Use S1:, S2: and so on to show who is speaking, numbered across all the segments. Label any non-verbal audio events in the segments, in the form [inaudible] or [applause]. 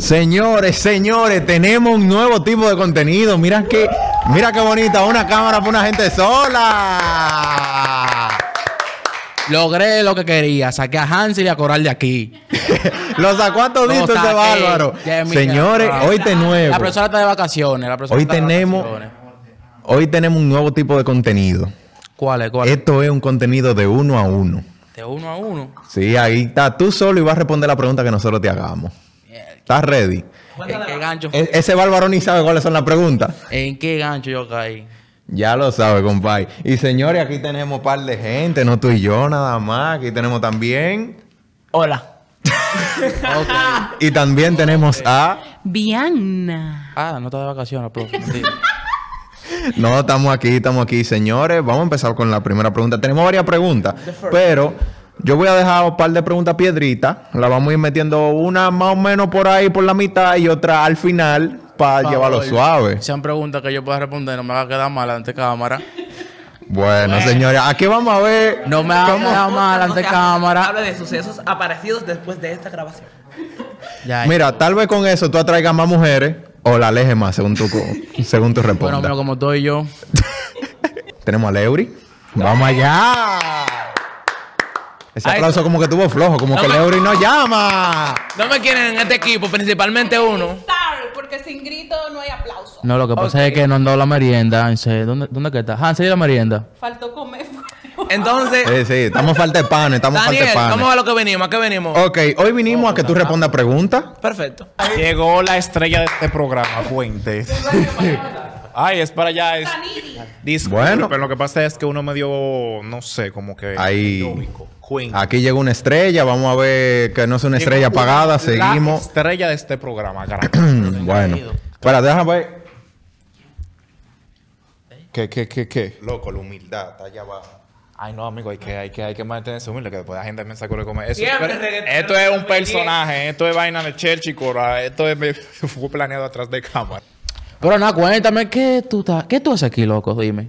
S1: Señores, señores, tenemos un nuevo tipo de contenido. Mira que, mira qué bonita, una cámara para una gente sola.
S2: Logré lo que quería. Saqué a Hansel y a Coral de aquí. [laughs]
S1: Lo sacó a todito este bárbaro.
S2: Mira.
S1: Señores, hoy nuevo.
S2: La profesora está de vacaciones. La
S1: Hoy
S2: está de
S1: tenemos,
S2: vacaciones.
S1: hoy tenemos un nuevo tipo de contenido.
S2: ¿Cuál es? ¿Cuál es?
S1: Esto es un contenido de uno a uno.
S2: De uno a uno.
S1: Sí, ahí está tú solo y vas a responder la pregunta que nosotros te hagamos. ¿Estás ready?
S2: ¿En qué gancho?
S1: E- ese bárbaro ni sabe cuáles son las preguntas.
S2: ¿En qué gancho yo caí?
S1: Ya lo sabe, compadre. Y señores, aquí tenemos un par de gente, no tú y yo nada más. Aquí tenemos también.
S3: Hola. [laughs]
S1: Y también tenemos a.
S4: Viana.
S2: Ah, no está de vacaciones, profe. Sí. [laughs]
S1: No, estamos aquí, estamos aquí, señores. Vamos a empezar con la primera pregunta. Tenemos varias preguntas, pero yo voy a dejar un par de preguntas piedritas. La vamos a ir metiendo una más o menos por ahí, por la mitad, y otra al final para llevarlo
S2: favor.
S1: suave.
S2: Sean preguntas que yo pueda responder, no me haga quedar mal ante cámara.
S1: Bueno, señores, aquí vamos a ver.
S2: No me haga quedar mal ante cámara.
S3: Habla de sucesos aparecidos después de esta grabación.
S2: Ya,
S1: Mira, tal vez con eso tú atraigas más mujeres o la alejes más, según tu, [laughs] según tu
S2: Bueno,
S1: respuesta.
S2: pero como estoy yo. [laughs]
S1: Tenemos a Leury. Vamos allá. Ese
S3: Ay,
S1: aplauso como que tuvo flojo, como
S3: no
S1: que
S3: me-
S1: Leury nos llama.
S3: No me quieren en este equipo, principalmente uno.
S4: porque sin grito no hay aplauso.
S2: No, lo que pasa es que no han dado la merienda. ¿Dónde, ¿Dónde que está? Hansel y la merienda.
S4: Faltó comer. [laughs]
S3: Entonces,
S1: Sí, sí, estamos falta de pan, estamos falta de pan.
S3: vamos a lo que venimos. ¿A qué venimos?
S1: Ok, hoy vinimos a que tú respondas preguntas.
S3: Perfecto.
S5: Llegó la estrella de este programa, Fuentes. [laughs] Ay, es para allá. Es... Disculpen,
S1: Bueno.
S5: pero lo que pasa es que uno me dio, no sé, como que...
S1: Ahí.
S5: lógico.
S1: Aquí llegó una estrella, vamos a ver que no es una estrella apagada,
S5: la
S1: seguimos.
S5: estrella de este programa, carajo. [clears throat]
S1: bueno, espera, déjame ver.
S5: ¿Qué, qué, qué, qué? Loco, la humildad está allá abajo. Ay, no, amigo, hay que, hay que, hay que mantenerse humilde, que después la gente me saca de comer. Eso,
S3: Siempre
S5: pero-
S3: reggaetón,
S5: esto es un personaje, esto es vaina de Churchill, Cora, esto es, me- [laughs] fue planeado atrás de cámara.
S2: Pero nada, cuéntame, ¿qué tú, estás- ¿qué tú haces aquí, loco? Dime.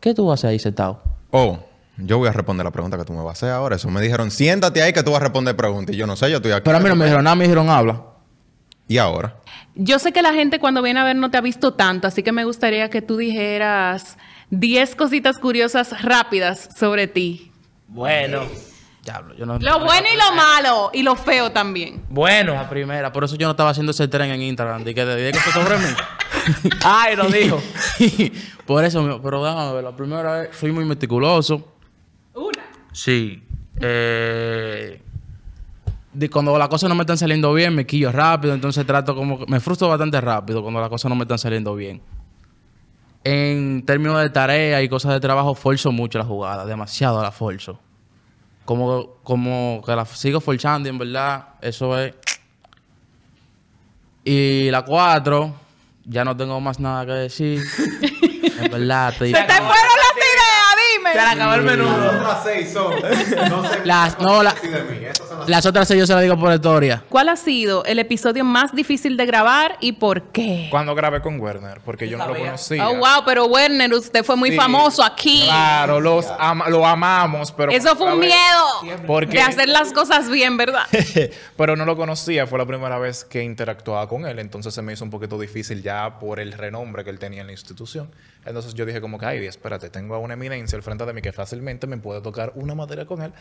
S2: ¿Qué tú haces ahí sentado?
S1: Oh, yo voy a responder la pregunta que tú me vas a hacer ahora. Eso me dijeron, siéntate ahí que tú vas a responder preguntas. Y yo no sé, yo estoy aquí.
S2: Pero a mí no me dijeron nada, me dijeron habla.
S1: ¿Y ahora?
S4: Yo sé que la gente cuando viene a ver no te ha visto tanto, así que me gustaría que tú dijeras 10 cositas curiosas rápidas sobre ti.
S3: Bueno.
S2: Diablo, yo no.
S4: Lo bueno y lo malo, y lo feo también.
S3: Bueno.
S2: La primera, por eso yo no estaba haciendo ese tren en Instagram. De que de que fue sobre mí. [laughs]
S3: Ay, lo dijo. [laughs]
S2: por eso, pero déjame ver. La primera vez, soy muy meticuloso. Sí. Eh, de cuando las cosas no me están saliendo bien, me quillo rápido. Entonces trato como... que- Me frustro bastante rápido cuando las cosas no me están saliendo bien. En términos de tarea y cosas de trabajo, forzo mucho la jugada. Demasiado la forzo. Como, como que la sigo forzando y en verdad eso es... Y la cuatro, ya no tengo más nada que decir. [laughs] en verdad, estoy...
S4: ¡Se te fueron las.
S3: Se le acabó el menudo.
S1: otras seis son. [laughs] No sé
S2: Las, no, la- las otras seis yo se las digo por historia.
S4: ¿Cuál ha sido el episodio más difícil de grabar y por qué?
S5: Cuando grabé con Werner, porque yo no lo conocía.
S4: Oh, wow, pero Werner, usted fue muy
S5: Sí.
S4: famoso aquí.
S5: Claro, los ama- lo amamos, pero...
S4: Eso fue un miedo
S5: Porque-
S4: de hacer las cosas bien, ¿verdad? [laughs]
S5: pero no lo conocía, fue la primera vez que interactuaba con él, entonces se me hizo un poquito difícil ya por el renombre que él tenía en la institución. Entonces yo dije como que, ay, espérate, tengo a una eminencia al frente de mí que fácilmente me puede tocar una materia con él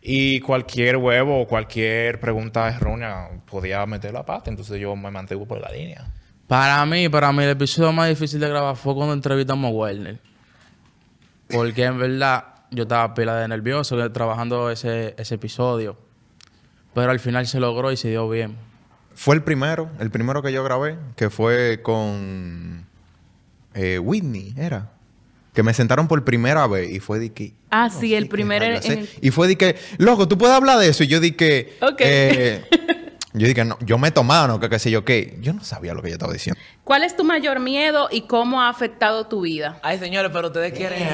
S5: y cualquier huevo o cualquier pregunta errónea podía meter la pata, entonces yo me mantuve por la línea.
S2: Para mí, para mí, el episodio más difícil de grabar fue cuando entrevistamos a Werner. Porque en verdad yo estaba pila de nervioso trabajando ese, ese episodio. Pero al final se logró y se dio bien.
S1: Fue el primero, el primero que yo grabé, que fue con eh, Whitney, era. Que me sentaron por primera vez y fue de que...
S4: Ah,
S1: no
S4: sí, el primer en-
S1: Y fue de que, loco, ¿tú puedes hablar de eso? Y yo di que...
S4: Ok.
S1: eh, [laughs] yo dije, no, yo me mano, que qué sé yo qué. Yo no sabía lo que yo estaba diciendo.
S4: ¿Cuál es tu mayor miedo y cómo ha afectado tu vida?
S3: Ay, señores, pero ustedes quieren.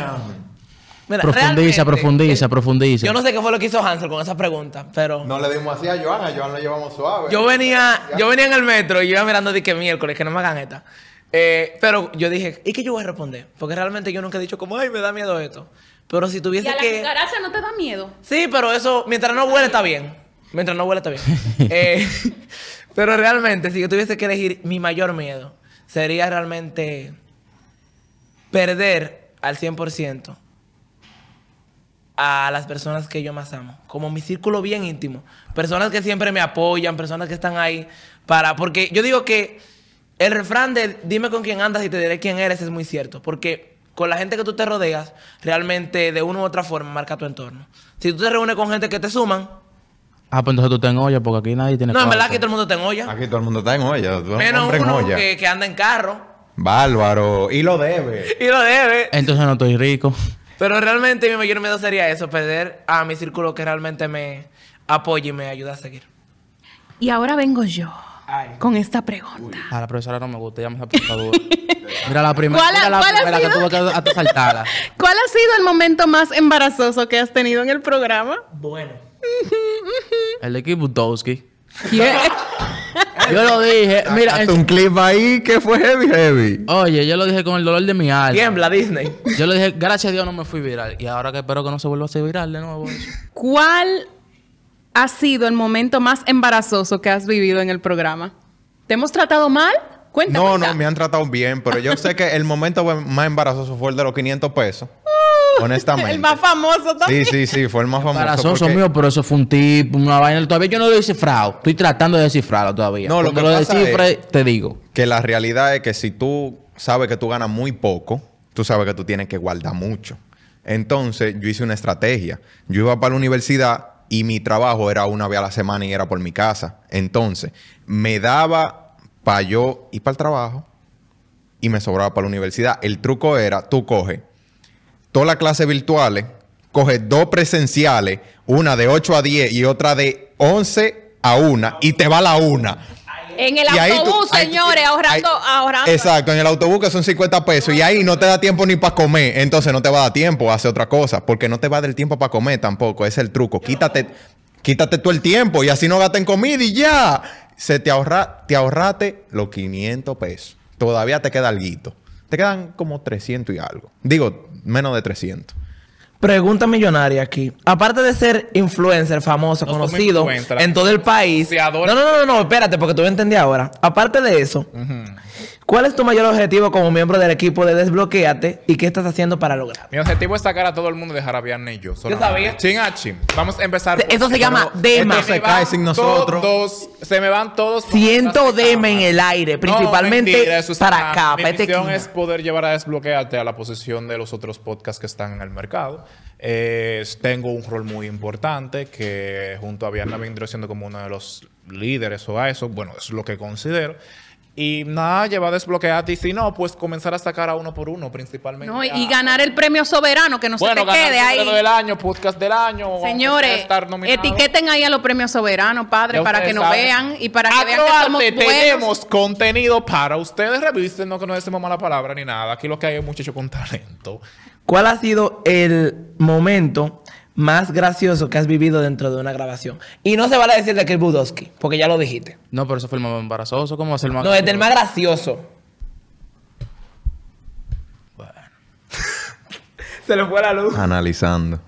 S3: Mira,
S2: Profundiza, profundiza,
S3: eh,
S2: profundiza.
S3: Yo no sé qué fue lo que hizo Hansel con esa pregunta, pero.
S1: No le dimos así a Joan, a Joan lo llevamos suave.
S3: Yo venía, yo venía en el metro y iba mirando de que miércoles, que no me hagan esta. Eh, pero yo dije, ¿y qué yo voy a responder? Porque realmente yo nunca he dicho como, ay, me da miedo esto. Pero si
S4: ¿Y
S3: tuviese
S4: a la
S3: que...
S4: no te da miedo?
S3: Sí, pero eso, mientras no huele está bien. Mientras no huele está bien. [laughs] Eh, [laughs] Pero realmente, si yo tuviese que elegir mi mayor miedo, sería realmente perder al 100% a las personas que yo más amo. Como mi círculo bien íntimo. Personas que siempre me apoyan, personas que están ahí para... Porque yo digo que el refrán de dime con quién andas y te diré quién eres es muy cierto. Porque con la gente que tú te rodeas, realmente de una u otra forma marca tu entorno. Si tú te reúnes con gente que te suman...
S2: Ah, pues entonces tú ten olla, porque aquí nadie tiene
S3: No, en verdad que todo el mundo te en olla.
S1: Aquí todo el mundo está en olla. Tú eres un
S3: Menos
S1: hombre en
S3: uno
S1: olla.
S3: que, que anda en carro.
S1: Bárbaro. Y lo debe.
S3: Y lo debe.
S2: Entonces no estoy rico.
S3: Pero realmente mi mayor miedo sería eso, perder a mi círculo que realmente me apoya y me ayuda a seguir.
S4: Y ahora vengo yo
S3: Ay.
S4: con esta pregunta.
S2: A la profesora no me gusta, ella me está dura. [laughs] Mira la primera,
S4: ¿Cuál ha-
S2: mira la
S4: cuál ha
S2: primera que
S4: sido?
S2: tuve que saltarla. [laughs]
S4: ¿Cuál ha sido el momento más embarazoso que has tenido en el programa?
S3: Bueno.
S2: El equipo Butowski. [laughs] Yo lo dije, mira,
S1: un clip ahí que fue heavy, heavy.
S2: oye, yo lo dije con el dolor de mi alma.
S3: Tiembla Disney.
S2: Yo le dije, gracias a Dios no me fui viral. Y ahora que espero que no se vuelva a hacer viral de nuevo.
S4: ¿Cuál ha sido el momento más embarazoso que has vivido en el programa? ¿Te hemos tratado mal? Cuenta,
S1: No, no, me han tratado bien, pero yo sé que el momento más embarazoso fue el de los 500 pesos. honestamente. [laughs]
S4: El más famoso
S1: Sí,
S4: también.
S1: sí, sí, fue el más famoso.
S2: Embarazoso
S1: porque-
S2: mío, pero eso fue un tipo, una vaina. Todavía yo no lo he descifrado. Estoy tratando de descifrarlo todavía.
S1: No, lo
S2: Cuando
S1: que
S2: lo
S1: pasa
S2: descifre,
S1: es-
S2: te digo.
S1: Que la realidad es que si tú sabes que tú ganas muy poco, tú sabes que tú tienes que guardar mucho. Entonces, yo hice una estrategia. Yo iba para la universidad y mi trabajo era una vez a la semana y era por mi casa. Entonces, me daba para yo ir para el trabajo y me sobraba para la universidad. El truco era, tú coges todas las clases virtuales, coges dos presenciales, una de 8 a 10 y otra de 11 a 1 y te va la una.
S4: En el
S1: Y
S4: autobús,
S1: ahí tú-
S4: señores, ahorrando, ahorrando.
S1: Exacto, en el autobús que son 50 pesos y ahí no te da tiempo ni para comer, entonces no te va a dar tiempo a hacer otra cosa, porque no te va a dar el tiempo para comer tampoco, ese es el truco. Quítate, quítate tú el tiempo y así no gastes en comida y ya. Se te ahorra, te ahorraste los 500 pesos. Todavía te queda algo. Te quedan como 300 y algo. Digo, menos de 300.
S3: Pregunta millonaria aquí. Aparte de ser influencer famoso,
S5: No
S3: conocido en todo el país. No, no, no, no, no, espérate, porque tú me entendí ahora. Aparte de eso, ¿cuál es tu mayor objetivo como miembro del equipo de Desbloqueate y qué estás haciendo para lograrlo?
S5: Mi objetivo es sacar a todo el mundo de Jarabiarne y yo. solamente.
S3: sabía.
S5: Chin a chin. Vamos a empezar.
S3: Eso se llama dema.
S1: esto se
S5: me
S1: cae
S5: van
S1: sin nosotros.
S5: Todos, se me van todos.
S3: Siento dema en el aire,
S5: No,
S3: principalmente
S5: mentira, eso está
S3: para acá,
S5: Mi
S3: esta
S5: misión es poder llevar a Desbloqueate a la posición de los otros podcasts que están en el mercado. Eh, tengo un rol muy importante que junto a Viana vendré siendo como uno de los líderes o a eso. Bueno, es lo que considero. Y nada, llevar a Desbloqueate y si no, pues comenzar a sacar a uno por uno principalmente.
S4: No, y
S5: a-
S4: ganar el premio soberano, que no
S5: bueno,
S4: se te quede
S5: el
S4: ahí.
S5: número del año, podcast del año.
S4: Señores,
S5: estar nominado.
S4: etiqueten ahí a los premios soberanos, padre, para que nos
S5: saben.
S4: vean y para que vean que somos buenos.
S5: tenemos contenido para ustedes. Revisen, no que no decimos mala palabra ni nada. Aquí lo que hay es muchacho con talento.
S3: ¿Cuál ha sido el momento más gracioso que has vivido dentro de una grabación? Y no se vale decir de Kirk Budowski, porque ya lo dijiste.
S2: No, pero eso fue el más embarazoso. ¿Cómo va a ser el más
S3: No, es del más gracioso. se le fue la luz.
S1: Analizando.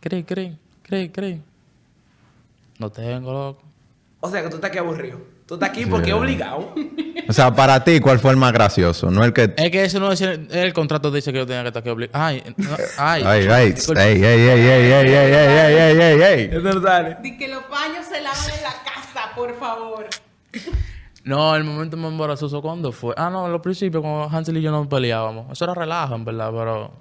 S2: Cree, cree, cree, cree. No tengo, loco.
S3: O sea que tú estás aquí aburrido. Tú estás aquí porque es obligado.
S1: O sea, para ti, ¿cuál fue el más gracioso? No el que...
S2: Es que eso no decía... El contrato dice que yo tenía que estar aquí obligado. Ay, no, ay.
S1: Ay, ay, ey, ey, ey, ey, ey, ey, ey.
S3: Eso no sale.
S4: De que los baños se lavan en la casa, por favor.
S2: No, el momento más embarazoso, ¿cuándo fue? Ah, no, en los principios, cuando Hansel y yo nos peleábamos. Eso era relajo, en verdad, pero...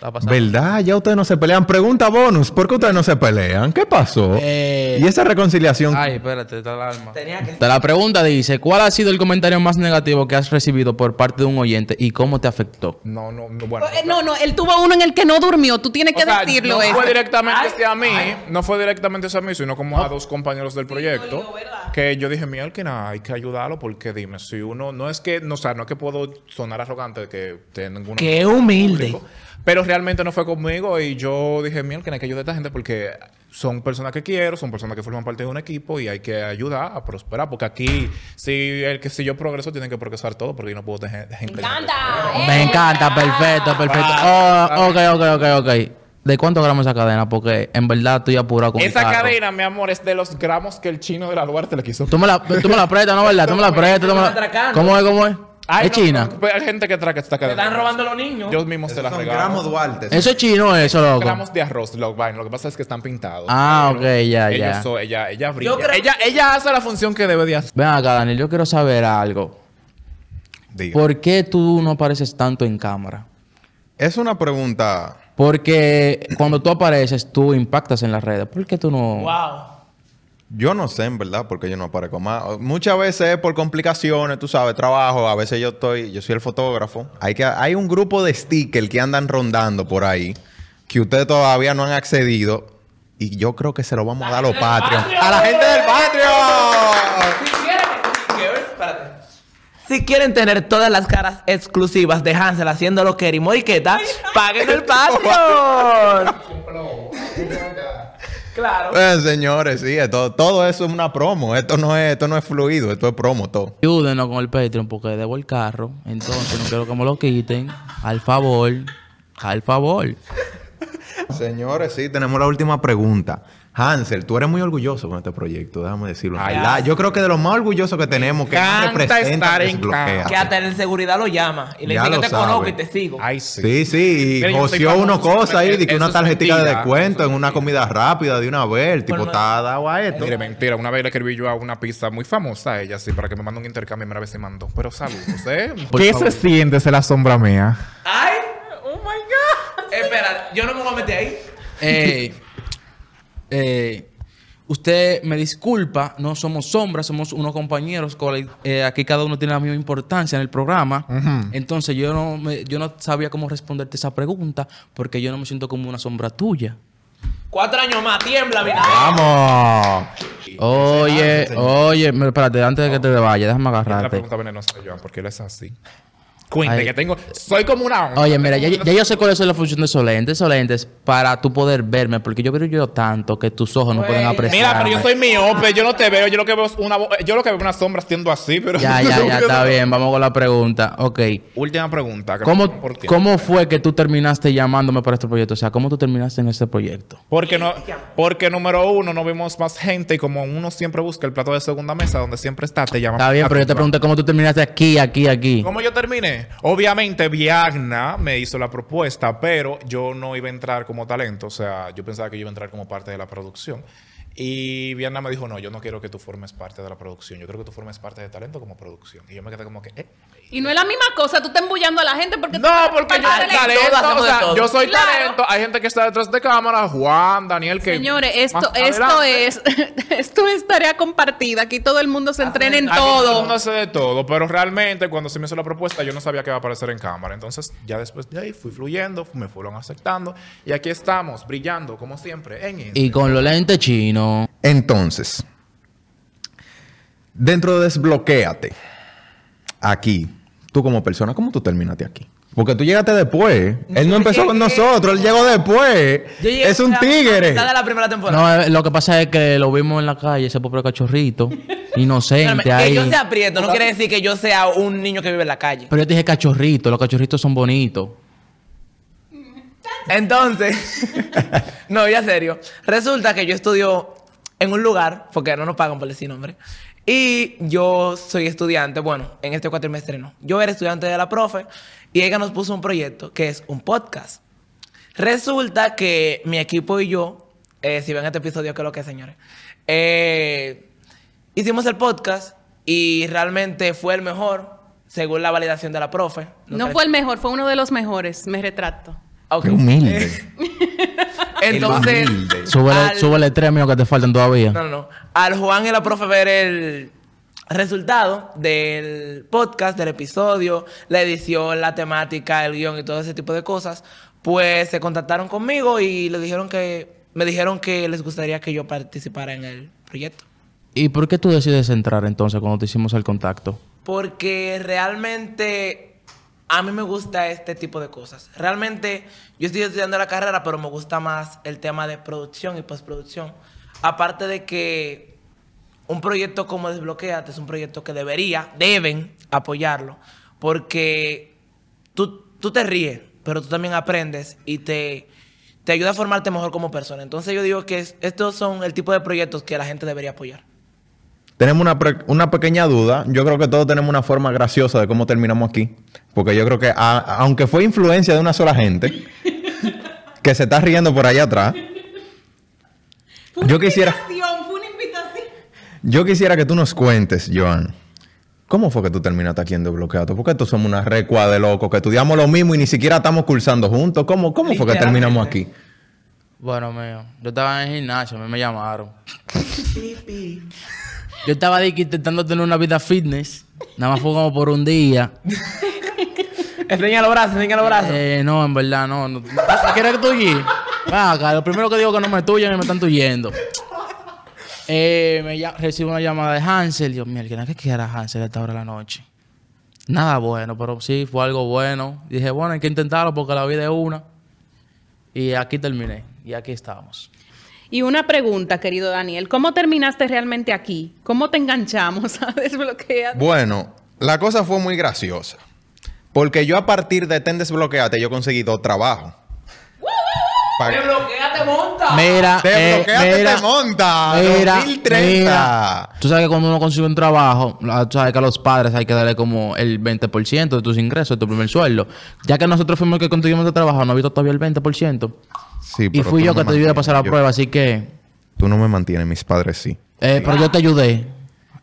S2: La.
S1: ¿Verdad? Ya ustedes no se pelean. Pregunta bonus. ¿Por qué ustedes no se pelean? ¿Qué pasó?
S2: Eh,
S1: Y esa reconciliación.
S2: Ay, espérate, está el alma.
S3: Tenía que
S2: Te la pregunta dice, ¿cuál ha sido el comentario más negativo que has recibido por parte de un oyente y cómo te afectó?
S5: No, no, no, bueno.
S4: Eh, No, no, él tuvo uno en el que no durmió. Tú tienes que
S5: O sea,
S4: decirlo
S5: no
S4: eso.
S5: fue directamente hacia mí, no fue directamente hacia mí, sino como a dos compañeros del proyecto. Que yo dije, mira, que nada, hay que ayudarlo porque dime, si uno, no es que, no, o sea, no es que puedo sonar arrogante de que tengo.
S3: Qué humilde.
S5: Pero realmente no fue conmigo y yo dije, mira, que hay que ayudar a esta gente porque son personas que quiero, son personas que forman parte de un equipo y hay que ayudar a prosperar. Porque aquí, si, el que, si yo progreso, tienen que progresar todo porque yo no puedo dejar...
S4: Me encanta.
S2: Me encanta, perfecto, perfecto.
S5: Ah,
S2: Oh, ok, ok, ok, ok. ¿De cuánto gramos esa cadena? Porque en verdad estoy apurado con mi
S5: Esa
S2: carro.
S5: cadena, mi amor, es de los gramos que el chino de la Duarte le quiso.
S2: Tú me la, tú me la prestas, ¿no? ¿Verdad? Tú me la prestas. tú me la-. ¿Cómo es? ¿Cómo es?
S5: Ay,
S2: ¿Es
S5: no,
S2: China?
S5: pero Hay gente que trae esta
S3: Te
S5: cadena.
S3: están robando los niños.
S5: Yo mismo se la
S1: Son
S5: regalo.
S1: gramos Duarte.
S2: Eso es chino, eso, loco.
S5: gramos de arroz, lo, vaina. Lo que pasa es que están pintados.
S2: Ah, ok, ya,
S5: ellos
S2: ya.
S5: son- ella, ella brilla.
S3: Creo-
S5: ella, ella hace la función que debe de hacer.
S2: Ven acá, Daniel, yo quiero saber algo.
S1: Diga.
S2: ¿Por qué tú no apareces tanto en cámara?
S1: Es una pregunta.
S2: Porque cuando tú apareces, tú impactas en las redes. ¿Por qué tú no...?
S3: Wow.
S1: Yo no sé, en verdad, porque yo no aparezco más. Muchas veces es por complicaciones, tú sabes, trabajo. A veces yo estoy, yo soy el fotógrafo. Hay que, hay un grupo de stickers que andan rondando por ahí que ustedes todavía no han accedido. Y yo creo que se lo vamos a dar a los Patreon. ¡A la gente del Patreon!
S3: Si quieren, que- espérate. Si quieren tener todas las caras exclusivas de Hansel haciendo lo que era y Moriqueta, paguen el [laughs] Patreon. [laughs] claro.
S1: Eh, señores, sí, esto- todo eso es una promo. Esto no es, esto no es fluido, esto es promo todo.
S2: Ayúdenos con el Patreon porque debo el carro. Entonces no quiero que me lo quiten. Al favor. Al favor.
S1: Señores, sí, tenemos la última pregunta. Hansel, tú eres muy orgulloso con este proyecto, déjame decirlo.
S5: Ay,
S1: ¿verdad? Yo creo que de los más orgullosos que tenemos, que
S5: Encanta
S1: representa
S5: estar en.
S3: Que hasta el seguridad lo llama y le
S1: Ya
S3: dice que te
S1: sabe.
S3: conozco y te sigo.
S5: Ay, sí.
S1: Sí, sí, y joció una cosa ahí, de que una tarjetita de descuento en una comida rápida de una vez, el tipo está dado a esto.
S5: Mire, mentira. Una vez le escribí yo a una pizza muy famosa a ella, sí, para que me mande un intercambio. Mira, a ver si mandó. Pero saludos, ¿eh? [laughs] ¿Qué se siente ser la sombra mía?
S3: ¡Ay! ¡Oh my God! Espera, yo no me voy a meter ahí.
S2: Eh, eh, usted me disculpa, no somos sombras, somos unos compañeros. eh, aquí cada uno tiene la misma importancia en el programa. Entonces yo no, me- yo no sabía cómo responderte esa pregunta porque yo no me siento como una sombra tuya.
S3: Cuatro años más, tiembla, mira.
S1: ¡Vamos!
S2: Oye, oye, espérate, antes de que te vayas, déjame
S5: La
S2: agarrarte.
S5: pregunta venenosa de Joan, ¿por qué él es así? Cuente
S2: Ay.
S5: que tengo... Soy como una... onza.
S2: Oye, mira, ya, ya yo sé cuál es la función de esos lentes. Esos lentes para tú poder verme, porque yo veo yo tanto que tus ojos no pueden apreciar.
S5: Mira, pero yo soy miope, yo no te veo, yo lo que veo es una... bo- Yo lo que veo es una sombra siendo así, pero...
S2: Ya, ya, [laughs] ya, está bien. Vamos con la pregunta. Ok.
S5: Última pregunta. que
S2: ¿Cómo,
S5: no por tiempo.
S2: ¿Cómo fue que tú terminaste llamándome para este proyecto? O sea, ¿cómo tú terminaste en este proyecto?
S5: Porque, no, porque número uno, no vimos más gente y como uno siempre busca el plato de segunda mesa donde siempre está, te llaman.
S2: Está bien, pero yo te pregunté cómo tú terminaste aquí, aquí, aquí.
S5: ¿Cómo yo terminé? Obviamente, Viagna me hizo la propuesta, pero yo no iba a entrar como talento. O sea, yo pensaba que yo iba a entrar como parte de la producción. Y Viagna me dijo, no, yo no quiero que tú formes parte de la producción. Yo quiero que tú formes parte de talento como producción. Y yo me quedé como que, ¿eh?
S4: Y no es la misma cosa, tú estás embullando a la gente porque tú
S5: No, porque yo soy
S3: talento.
S5: O sea,
S3: todo.
S5: yo soy
S4: Claro.
S5: talento. Hay gente que está detrás de cámara. Juan, Daniel, que...
S4: Señores, esto, esto es, [laughs] esto es tarea compartida. Aquí todo el mundo se entrena en
S5: Aquí todo el
S4: todo.
S5: mundo hace de todo, pero realmente cuando se me hizo la propuesta yo no sabía que iba a aparecer en cámara. Entonces ya después de ahí fui fluyendo, me fueron aceptando y aquí estamos, brillando como siempre en Instagram.
S2: Y con los lentes chinos.
S1: Entonces, dentro de Desbloquéate, aquí, tú como persona, ¿cómo tú terminaste aquí? Porque tú llegaste después. Él no empezó con nosotros, él llegó después. Es un
S3: la
S1: tigre.
S3: mitad de la primera temporada.
S2: No, eh, lo que pasa es que lo vimos en la calle, ese pobre cachorrito, [laughs] inocente
S3: Espérame,
S2: ahí.
S3: que yo sea prieto no quiere decir que yo sea un niño que vive en la calle.
S2: Pero yo te dije cachorrito, los cachorritos son bonitos.
S3: Entonces, [laughs] no, ya serio. Resulta que yo estudio en un lugar, porque no nos pagan por decir nombre. Y yo soy estudiante, bueno, en este cuatrimestre no. Yo era estudiante de la profe y ella nos puso un proyecto que es un podcast. Resulta que mi equipo y yo, eh, si ven este episodio, que es lo que es, señores, eh, hicimos el podcast y realmente fue el mejor, según la validación de la profe.
S4: No fue el mejor, fue uno de los mejores. Me retracto.
S3: Ok.
S1: Qué humilde. [laughs]
S3: Entonces,
S1: humilde.
S2: Súbele,
S3: al-
S2: súbele tres míos que te faltan todavía.
S3: No, no, no. Al Juan y la profe ver el resultado del podcast, del episodio, la edición, la temática, el guion y todo ese tipo de cosas, pues se contactaron conmigo y le dijeron que me dijeron que les gustaría que yo participara en el proyecto.
S2: ¿Y por qué tú decides entrar entonces cuando te hicimos el contacto?
S3: Porque realmente a mí me gusta este tipo de cosas. Realmente yo estoy estudiando la carrera, pero me gusta más el tema de producción y postproducción. Aparte de que un proyecto como Desbloqueate es un proyecto que debería, deben apoyarlo. Porque tú, tú te ríes, pero tú también aprendes y te, te ayuda a formarte mejor como persona. Entonces yo digo que es- estos son el tipo de proyectos que la gente debería apoyar.
S1: Tenemos una, pre- una pequeña duda. Yo creo que todos tenemos una forma graciosa de cómo terminamos aquí. Porque yo creo que, a- aunque fue influencia de una sola gente, [laughs] que se está riendo por allá atrás,
S4: Fue una
S1: Yo quisiera-
S4: fue una invitación.
S1: yo quisiera que tú nos cuentes, Joan. ¿Cómo fue que tú terminaste aquí en Desbloqueado? Porque estos somos una recua de locos que estudiamos lo mismo y ni siquiera estamos cursando juntos. ¿Cómo, cómo fue que terminamos aquí?
S2: Bueno, mío, yo estaba en el gimnasio, a mí me llamaron. Yo estaba de que intentando tener una vida fitness. Nada más fue como por un día.
S3: Enseña los brazos, enseña los brazos.
S2: Eh, no, en verdad, no. no. ¿Quieres que tuye? Ah, acá, lo primero que digo es que no me tuyen y me están tuyendo. Eh, me recibo una llamada de Hansel. Dios mío, ¿qué quiera Hansel a esta hora de la noche? Nada bueno, pero sí, fue algo bueno. Dije, bueno, hay que intentarlo porque la vida es una. Y aquí terminé. Y aquí estamos.
S4: Y una pregunta, querido Daniel. ¿Cómo terminaste realmente aquí? ¿Cómo te enganchamos a [laughs] desbloquear?
S1: Bueno, la cosa fue muy graciosa. Porque yo a partir de Ten Desbloqueate yo conseguí dos trabajos.
S3: Desbloquéate, monta.
S2: Mira, eh,
S1: Desbloqueate
S2: mira,
S1: te monta.
S2: mira,
S1: 2030.
S2: mira. Tú sabes que cuando uno consigue un trabajo, tú sabes que a los padres hay que darle como el 20% de tus ingresos, de tu primer sueldo. Ya que nosotros fuimos los que conseguimos este trabajo, no ha visto todavía el 20%.
S1: Sí,
S2: Y fui yo
S1: no
S2: que te ayudé a pasar la prueba, así que...
S1: Tú no me mantienes, mis padres sí.
S2: eh, pero yo te ayudé.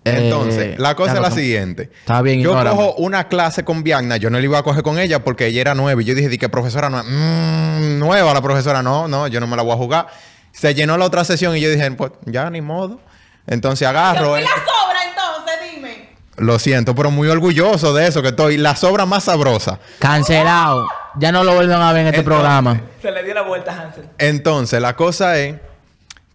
S2: Eh,
S1: Entonces, la cosa es la siguiente.
S2: Está bien,
S1: Yo
S2: ignórame.
S1: cojo una clase con Bianna. Yo no la iba a coger con ella porque ella era nueva. Y yo dije, di que profesora nueva. Mm, nueva la profesora. No, no, yo no me la voy a jugar. Se llenó la otra sesión y yo dije, pues ya ni modo. Entonces agarro. eh,
S4: sobra entonces? Dime.
S1: Lo siento, pero muy orgulloso de eso que estoy. La sobra más sabrosa.
S2: Cancelado. Ya no lo vuelven a ver en este
S1: Entonces,
S2: programa.
S3: Se le dio la vuelta a Hansel.
S1: Entonces, la cosa es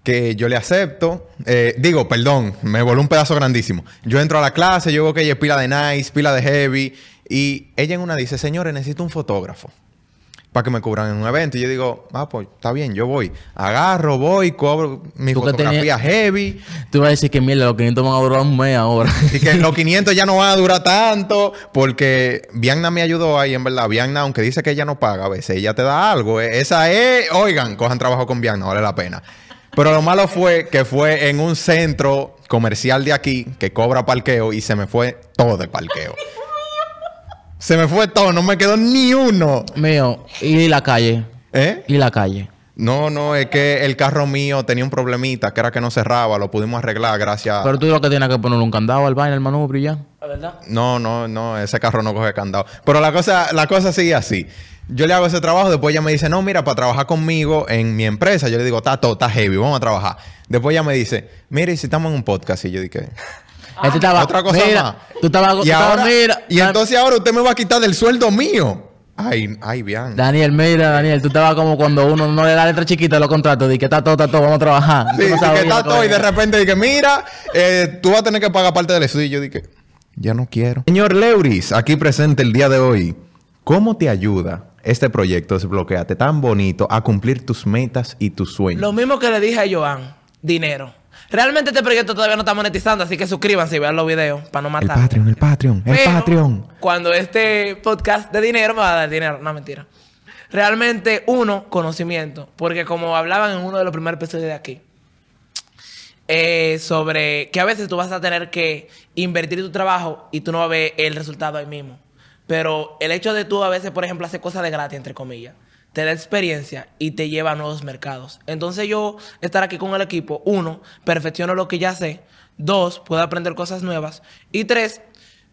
S1: que yo le acepto. eh, digo, perdón, me voló un pedazo grandísimo. Yo entro a la clase, yo veo que ella es pila de nice, pila de heavy. Y ella en una dice, señores, necesito un fotógrafo para que me cubran en un evento. Y yo digo, ah, pues está bien, yo voy. Agarro, voy, cobro mi
S2: ¿Tú qué
S1: fotografía
S2: tenías?
S1: heavy.
S2: Tú vas a decir que mierda, los 500 van a durar un mes ahora.
S1: Y que [laughs] los 500 ya no van a durar tanto porque Bianna me ayudó ahí, en verdad. Bianna, aunque dice que ella no paga a veces, ella te da algo. eh. Esa es, oigan, cojan trabajo con Bianna, vale la pena. Pero lo malo fue que fue en un centro comercial de aquí que cobra parqueo y se me fue todo de parqueo. Se me fue todo, no me quedó ni uno.
S2: Mío, y la calle.
S1: ¿Eh?
S2: Y la calle.
S1: No, no, es que el carro mío tenía un problemita, que era que no cerraba, lo pudimos arreglar gracias
S2: Pero tú lo que tienes que ponerle un candado al vaina, el manubrio y ya.
S3: ¿La verdad?
S1: No, no, no, ese carro no coge candado. Pero la cosa, la cosa sigue así. Yo le hago ese trabajo, después ella me dice, no, mira, para trabajar conmigo en mi empresa. Yo le digo, está todo, está heavy, vamos a trabajar. Después ella me dice, mira, y si estamos en un podcast. Y yo dije,
S2: Este estaba,
S1: otra cosa
S2: mira,
S1: más.
S2: Tú estabas, tú
S1: y
S2: estabas-
S1: ahora,
S2: mira.
S1: y entonces ahora usted me va a quitar del sueldo mío. Ay, ay, bien.
S2: Daniel, mira, Daniel, tú estabas como cuando uno no le da letra chiquita a los contratos, de que está todo, está todo, vamos a trabajar.
S1: Sí,
S2: no
S1: que está todo y de repente dije, mira, eh, tú vas a tener que pagar parte del estudio. Y yo dije, ya no quiero. Señor Leuris, aquí presente el día de hoy. ¿Cómo te ayuda este proyecto Desbloqueate tan bonito a cumplir tus metas y tus sueños?
S3: Lo mismo que le dije a Joan, dinero. Realmente este proyecto todavía no está monetizando, así que suscríbanse y vean los videos para no
S1: el
S3: matar.
S1: Patreon, el Patreon, el
S3: Pero,
S1: Patreon.
S3: Cuando este podcast de dinero me va a dar dinero. No, mentira. Realmente, uno, conocimiento. Porque como hablaban en uno de los primeros episodios de aquí, eh, sobre que a veces tú vas a tener que invertir tu trabajo y tú no vas a ver el resultado ahí mismo. Pero el hecho de tú a veces, por ejemplo, hacer cosas de gratis, entre comillas, te da experiencia y te lleva a nuevos mercados. Entonces yo estar aquí con el equipo, uno, perfecciono lo que ya sé. Dos, puedo aprender cosas nuevas. Y tres,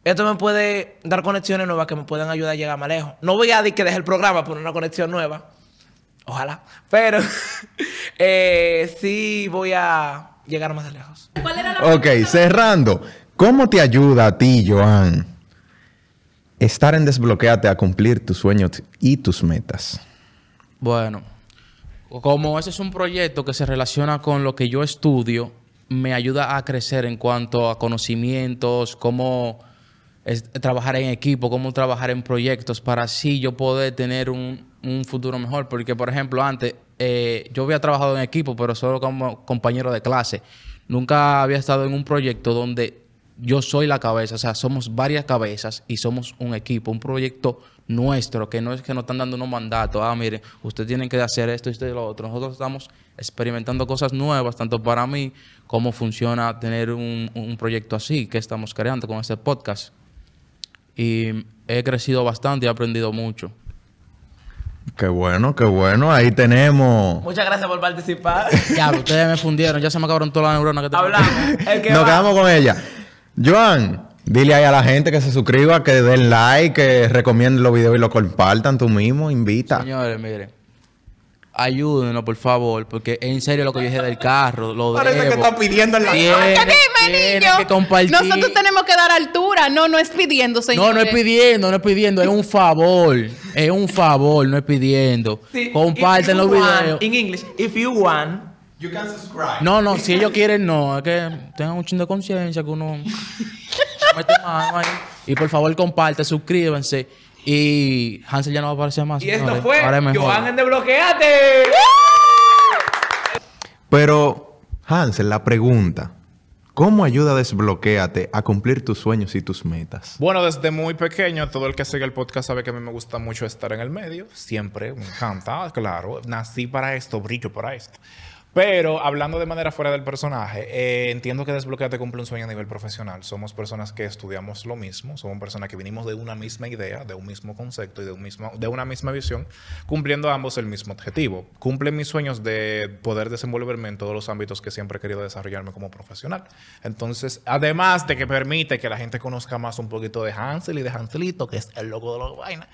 S3: esto me puede dar conexiones nuevas que me pueden ayudar a llegar más lejos. No voy a decir que deje el programa por una conexión nueva. Ojalá. Pero [laughs] eh, sí voy a llegar más lejos.
S1: Ok, cerrando. ¿Cómo te ayuda a ti, Joan, estar en Desbloqueate a cumplir tus sueños y tus metas?
S2: Bueno, como ese es un proyecto que se relaciona con lo que yo estudio, me ayuda a crecer en cuanto a conocimientos, cómo trabajar en equipo, cómo trabajar en proyectos para así yo poder tener un, un futuro mejor. Porque, por ejemplo, antes eh, yo había trabajado en equipo, pero solo como compañero de clase. Nunca había estado en un proyecto donde yo soy la cabeza, o sea, somos varias cabezas y somos un equipo, un proyecto nuestro, que no es que nos están dando unos mandatos. Ah, miren, ustedes tienen que hacer esto, esto y lo otro. Nosotros estamos experimentando cosas nuevas, tanto para mí, cómo funciona tener un, un proyecto así que estamos creando con este podcast. Y he crecido bastante y he aprendido mucho.
S1: Qué bueno, qué bueno. Ahí tenemos.
S3: Muchas gracias por participar.
S2: Ya, ustedes me fundieron, ya se me acabaron todas las neuronas que tengo.
S3: Hablamos.
S1: Nos
S3: va.
S1: quedamos con ella. Joan, dile ahí a la gente que se suscriba, que den like, que recomienden los videos y los compartan tú mismo. Invita.
S2: Señores, miren. Ayúdenos, por favor, porque en serio lo que yo dije del carro, lo
S1: Parece
S2: debo.
S1: que está pidiendo en la
S2: Tiene-
S4: ¿Qué dime,
S2: tiene
S4: niño?
S2: que compartir.
S4: Nosotros tenemos que dar altura. No, no es pidiendo, señor.
S2: No, no es pidiendo, no es pidiendo, es un favor. Es un favor, no es pidiendo.
S3: Sí,
S2: Comparten
S3: if
S2: los
S3: you want-
S2: videos.
S3: In English, if you want.
S1: You can subscribe.
S2: No, no, si ellos quieren, no. Es que tengan un chingo de conciencia que uno [laughs] mete mano ahí. Y por favor, comparte, suscríbanse. Y Hansel ya no va a aparecer más.
S3: Y esto fue
S2: Ahora es mejor.
S3: Joan en Desbloqueate.
S1: Pero, Hansel, la pregunta. ¿Cómo ayuda Desbloquéate a cumplir tus sueños y tus metas?
S5: Bueno, desde muy pequeño, todo el que sigue el podcast sabe que a mí me gusta mucho estar en el medio. Siempre, me encanta, claro. Nací para esto, brillo para esto. Pero hablando de manera fuera del personaje, eh, entiendo que Desbloqueate cumple un sueño a nivel profesional. Somos personas que estudiamos lo mismo, somos personas que vinimos de una misma idea, de un mismo concepto y de, un mismo, de una misma visión, cumpliendo ambos el mismo objetivo. Cumplen mis sueños de poder desenvolverme en todos los ámbitos que siempre he querido desarrollarme como profesional. Entonces, además de que permite que la gente conozca más un poquito de Hansel y de Hanselito, que es el loco de la vaina.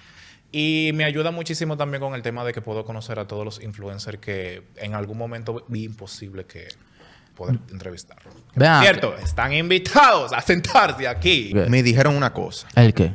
S5: Y me ayuda muchísimo también con el tema de que puedo conocer a todos los influencers que en algún momento vi imposible que poder entrevistar.
S2: Vean.
S5: Cierto, están invitados a sentarse aquí.
S1: Me dijeron una cosa.
S2: ¿El qué? ¿Qué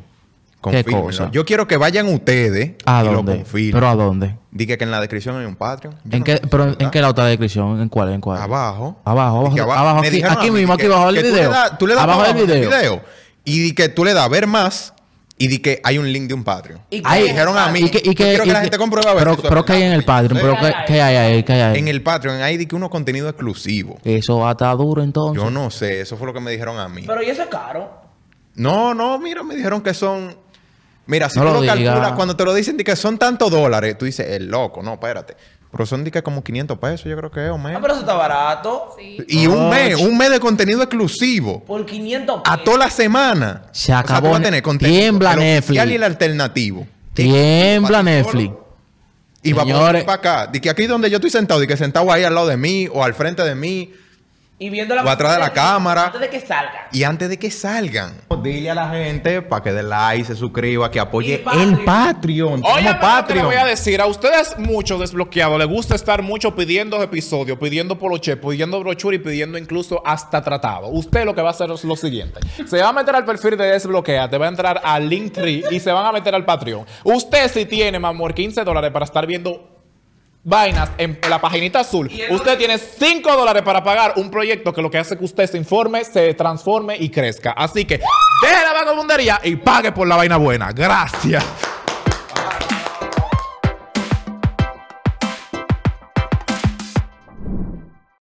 S1: Confírmenlo.
S2: cosa?
S1: Yo quiero que vayan ustedes
S2: ¿A
S1: y lo
S2: dónde?
S1: confirmen.
S2: ¿Pero a dónde?
S1: Dije que en la descripción hay un Patreon. Yo
S2: ¿En
S1: no
S2: qué,
S1: sé
S2: pero, ¿En qué la otra descripción? ¿En cuál? ¿En cuál?
S1: Abajo.
S2: Abajo, abajo, abajo, aquí, aquí
S1: a
S2: mismo, aquí abajo
S1: tú le
S2: video.
S1: das- Tú le das
S2: Abajo
S1: para
S2: del
S1: abajo
S2: video.
S1: Y que tú le das ver más y di que hay un link de un Patreon.
S3: ¿Y
S2: Ay,
S1: dijeron a mí.
S2: ¿Y qué-
S1: quiero que
S2: y
S1: la gente compruebe a ver
S2: Pero,
S1: eso
S2: pero
S1: es
S2: ¿qué hay en el. Patreon? ¿Pero qué, qué hay ahí? ¿Qué hay ahí?
S1: En el Patreon hay di que uno contenido exclusivo.
S2: Eso va a estar duro entonces.
S1: Yo no sé, eso fue lo que me dijeron a mí.
S3: Pero y eso es caro.
S1: No, no, mira, me dijeron que son. Mira, si
S2: No
S1: tú
S2: lo
S1: calculas, cuando te lo dicen de que son tantos dólares, tú dices, el loco, no, espérate. Pero son de que como 500 pesos, yo creo que es, o
S3: Ah,
S1: menos.
S3: pero eso está barato.
S1: Y un mes, un mes de contenido exclusivo.
S3: Por 500
S1: A
S3: pesos.
S1: toda la semana.
S2: Se
S1: O sea,
S2: acabó
S1: tú vas a
S2: Ne-
S1: tener contenido.
S2: tiembla Netflix.
S1: y el alternativo.
S2: Tiembla Netflix.
S1: Y va para acá. De que aquí donde yo estoy sentado, y que sentado ahí al lado de mí o al frente de mí.
S3: Y viendo la
S1: O atrás de la cámara.
S3: Antes de que salga.
S1: Y antes de que salgan, dile a la gente para que dé like, se suscriba, que apoye
S3: Patreon.
S1: el Patreon.
S5: Oye,
S1: Patreon.
S5: voy a decir, a ustedes muchos desbloqueados les gusta estar mucho pidiendo episodios, pidiendo poloche, pidiendo brochure y pidiendo incluso hasta tratado. Usted lo que va a hacer es lo siguiente. Se va a meter al perfil de Desbloquea, te va a entrar al Linktree y se van a meter al Patreon. Usted si tiene, mi amor, 15 dólares para estar viendo vainas en la paginita azul. Usted tiene 5 dólares para pagar un proyecto que lo que hace que usted se informe, se transforme y crezca. Así que deje la vagabundería y pague por la vaina buena. Gracias.